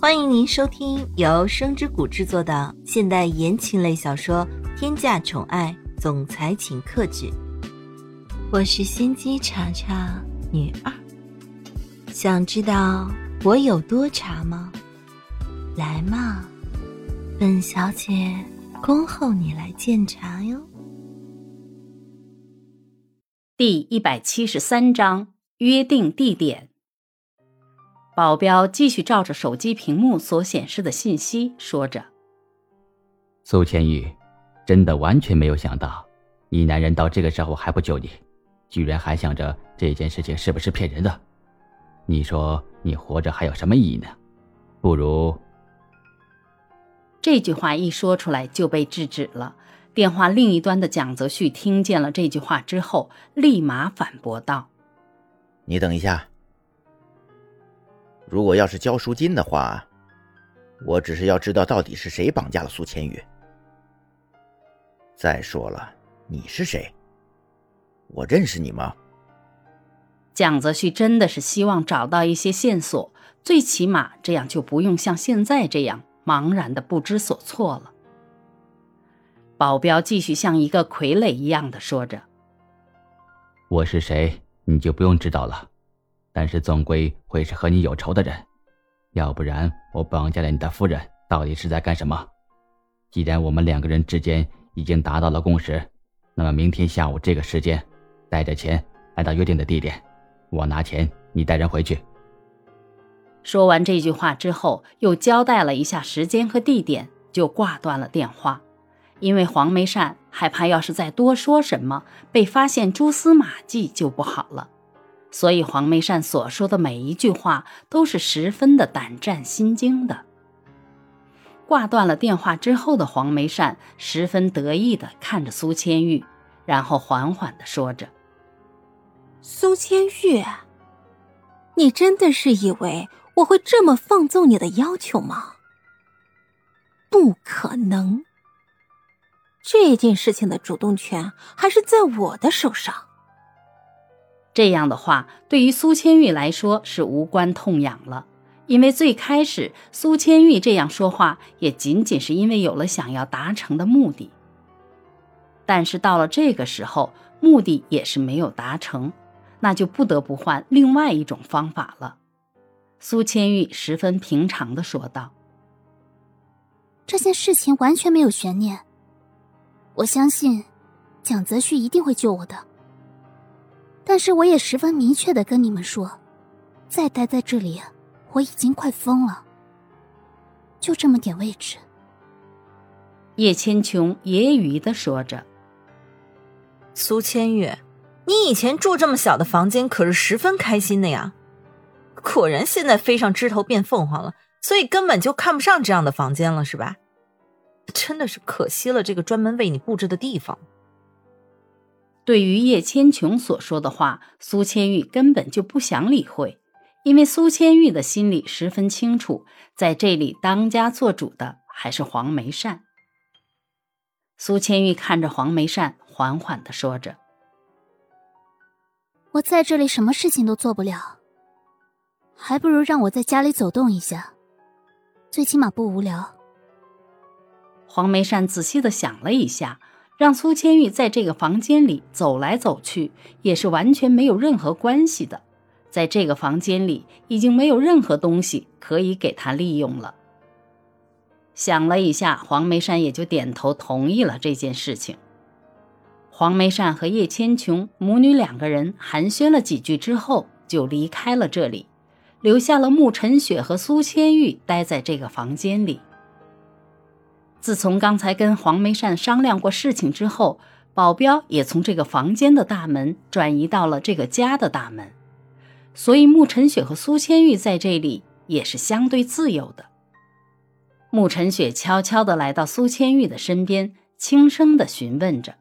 欢迎您收听由声之谷制作的现代言情类小说《天价宠爱总裁请克制》，我是心机茶茶女二。想知道我有多茶吗？来嘛，本小姐恭候你来鉴茶哟。第一百七十三章约定地点。保镖继续照着手机屏幕所显示的信息说着：“苏千玉，真的完全没有想到，你男人到这个时候还不救你，居然还想着这件事情是不是骗人的。你说你活着还有什么意义呢？不如……”这句话一说出来就被制止了。电话另一端的蒋泽旭听见了这句话之后，立马反驳道：“你等一下。”如果要是交赎金的话，我只是要知道到底是谁绑架了苏千羽。再说了，你是谁？我认识你吗？蒋泽旭真的是希望找到一些线索，最起码这样就不用像现在这样茫然的不知所措了。保镖继续像一个傀儡一样的说着：“我是谁，你就不用知道了。”但是总归会是和你有仇的人，要不然我绑架了你的夫人，到底是在干什么？既然我们两个人之间已经达到了共识，那么明天下午这个时间，带着钱来到约定的地点，我拿钱，你带人回去。说完这句话之后，又交代了一下时间和地点，就挂断了电话。因为黄梅善害怕，要是再多说什么，被发现蛛丝马迹就不好了。所以黄梅善所说的每一句话都是十分的胆战心惊的。挂断了电话之后的黄梅善十分得意的看着苏千玉，然后缓缓的说着：“苏千玉，你真的是以为我会这么放纵你的要求吗？不可能。这件事情的主动权还是在我的手上。”这样的话，对于苏千玉来说是无关痛痒了，因为最开始苏千玉这样说话，也仅仅是因为有了想要达成的目的。但是到了这个时候，目的也是没有达成，那就不得不换另外一种方法了。苏千玉十分平常的说道：“这件事情完全没有悬念，我相信蒋泽旭一定会救我的。”但是我也十分明确的跟你们说，再待在这里，我已经快疯了。就这么点位置。叶千琼揶揄的说着：“苏千月，你以前住这么小的房间，可是十分开心的呀。果然现在飞上枝头变凤凰了，所以根本就看不上这样的房间了，是吧？真的是可惜了这个专门为你布置的地方。”对于叶千琼所说的话，苏千玉根本就不想理会，因为苏千玉的心里十分清楚，在这里当家做主的还是黄梅善。苏千玉看着黄梅善，缓缓的说着：“我在这里什么事情都做不了，还不如让我在家里走动一下，最起码不无聊。”黄梅善仔细的想了一下。让苏千玉在这个房间里走来走去，也是完全没有任何关系的。在这个房间里，已经没有任何东西可以给他利用了。想了一下，黄梅山也就点头同意了这件事情。黄梅善和叶千琼母女两个人寒暄了几句之后，就离开了这里，留下了慕晨雪和苏千玉待在这个房间里。自从刚才跟黄梅善商量过事情之后，保镖也从这个房间的大门转移到了这个家的大门，所以慕晨雪和苏千玉在这里也是相对自由的。慕晨雪悄悄地来到苏千玉的身边，轻声地询问着：“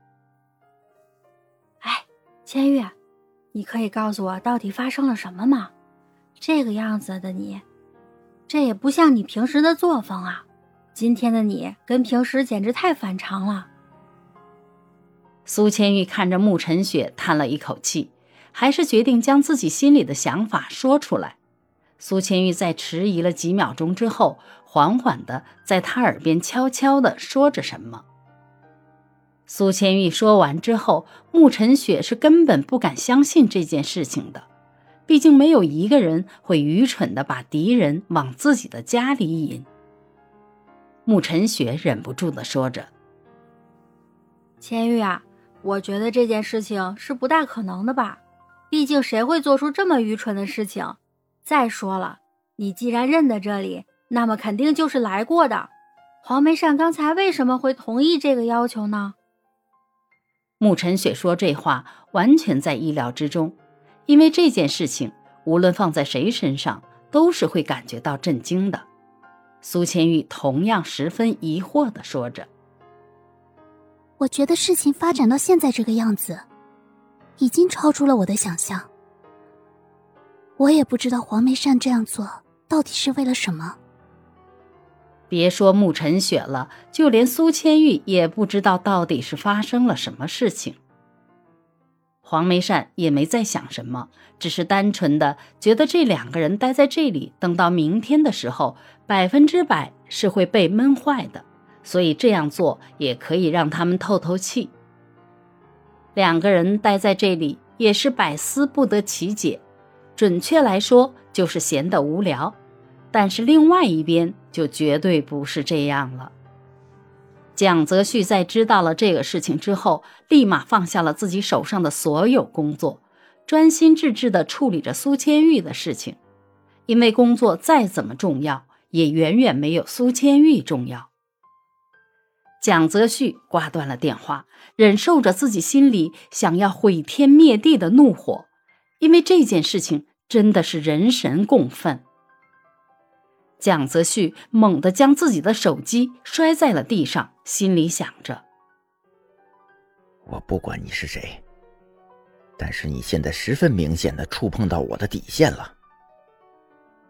哎，千玉，你可以告诉我到底发生了什么吗？这个样子的你，这也不像你平时的作风啊。”今天的你跟平时简直太反常了。苏千玉看着慕晨雪，叹了一口气，还是决定将自己心里的想法说出来。苏千玉在迟疑了几秒钟之后，缓缓的在他耳边悄悄的说着什么。苏千玉说完之后，慕晨雪是根本不敢相信这件事情的，毕竟没有一个人会愚蠢的把敌人往自己的家里引。慕晨雪忍不住的说着：“千玉啊，我觉得这件事情是不大可能的吧？毕竟谁会做出这么愚蠢的事情？再说了，你既然认得这里，那么肯定就是来过的。黄梅善刚才为什么会同意这个要求呢？”沐晨雪说这话完全在意料之中，因为这件事情无论放在谁身上都是会感觉到震惊的。苏千玉同样十分疑惑的说着：“我觉得事情发展到现在这个样子，已经超出了我的想象。我也不知道黄梅善这样做到底是为了什么。”别说慕晨雪了，就连苏千玉也不知道到底是发生了什么事情。黄梅善也没在想什么，只是单纯的觉得这两个人待在这里，等到明天的时候，百分之百是会被闷坏的，所以这样做也可以让他们透透气。两个人待在这里也是百思不得其解，准确来说就是闲得无聊。但是另外一边就绝对不是这样了。蒋泽旭在知道了这个事情之后，立马放下了自己手上的所有工作，专心致志地处理着苏千玉的事情。因为工作再怎么重要，也远远没有苏千玉重要。蒋泽旭挂断了电话，忍受着自己心里想要毁天灭地的怒火，因为这件事情真的是人神共愤。蒋泽旭猛地将自己的手机摔在了地上，心里想着：“我不管你是谁，但是你现在十分明显的触碰到我的底线了。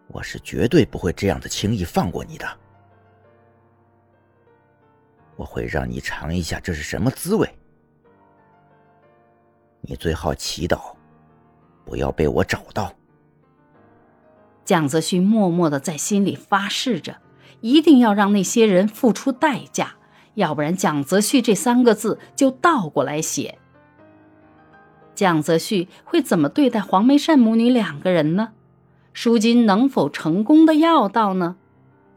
我是绝对不会这样的轻易放过你的。我会让你尝一下这是什么滋味。你最好祈祷，不要被我找到。”蒋泽旭默默的在心里发誓着，一定要让那些人付出代价，要不然蒋泽旭这三个字就倒过来写。蒋泽旭会怎么对待黄梅善母女两个人呢？赎金能否成功的要到呢？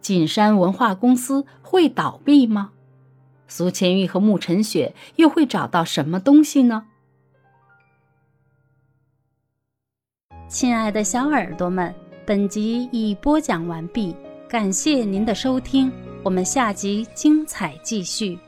锦山文化公司会倒闭吗？苏千玉和慕晨雪又会找到什么东西呢？亲爱的小耳朵们。本集已播讲完毕，感谢您的收听，我们下集精彩继续。